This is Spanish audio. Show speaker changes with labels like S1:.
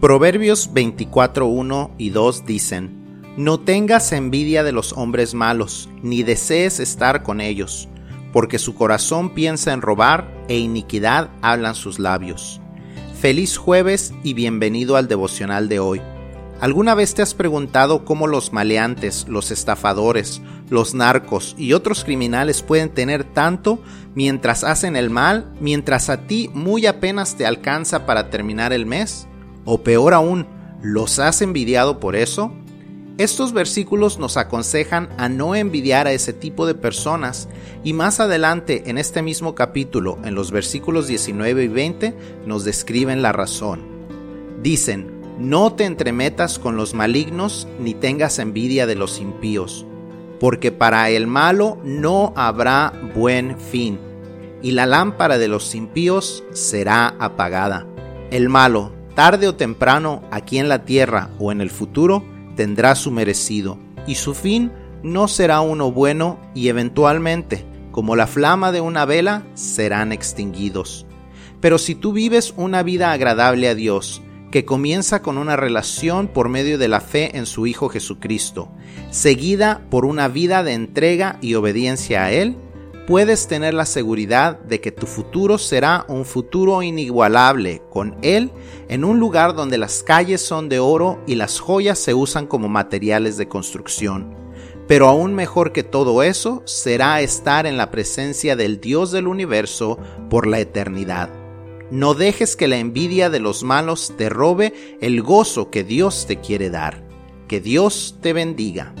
S1: Proverbios 24.1 y 2 dicen, No tengas envidia de los hombres malos, ni desees estar con ellos, porque su corazón piensa en robar e iniquidad hablan sus labios. Feliz jueves y bienvenido al devocional de hoy. ¿Alguna vez te has preguntado cómo los maleantes, los estafadores, los narcos y otros criminales pueden tener tanto mientras hacen el mal, mientras a ti muy apenas te alcanza para terminar el mes? O peor aún, ¿los has envidiado por eso? Estos versículos nos aconsejan a no envidiar a ese tipo de personas y más adelante en este mismo capítulo, en los versículos 19 y 20, nos describen la razón. Dicen, no te entremetas con los malignos ni tengas envidia de los impíos, porque para el malo no habrá buen fin, y la lámpara de los impíos será apagada. El malo, tarde o temprano, aquí en la tierra o en el futuro, tendrá su merecido, y su fin no será uno bueno y eventualmente, como la flama de una vela, serán extinguidos. Pero si tú vives una vida agradable a Dios, que comienza con una relación por medio de la fe en su Hijo Jesucristo, seguida por una vida de entrega y obediencia a Él, puedes tener la seguridad de que tu futuro será un futuro inigualable con Él en un lugar donde las calles son de oro y las joyas se usan como materiales de construcción. Pero aún mejor que todo eso será estar en la presencia del Dios del universo por la eternidad. No dejes que la envidia de los malos te robe el gozo que Dios te quiere dar. Que Dios te bendiga.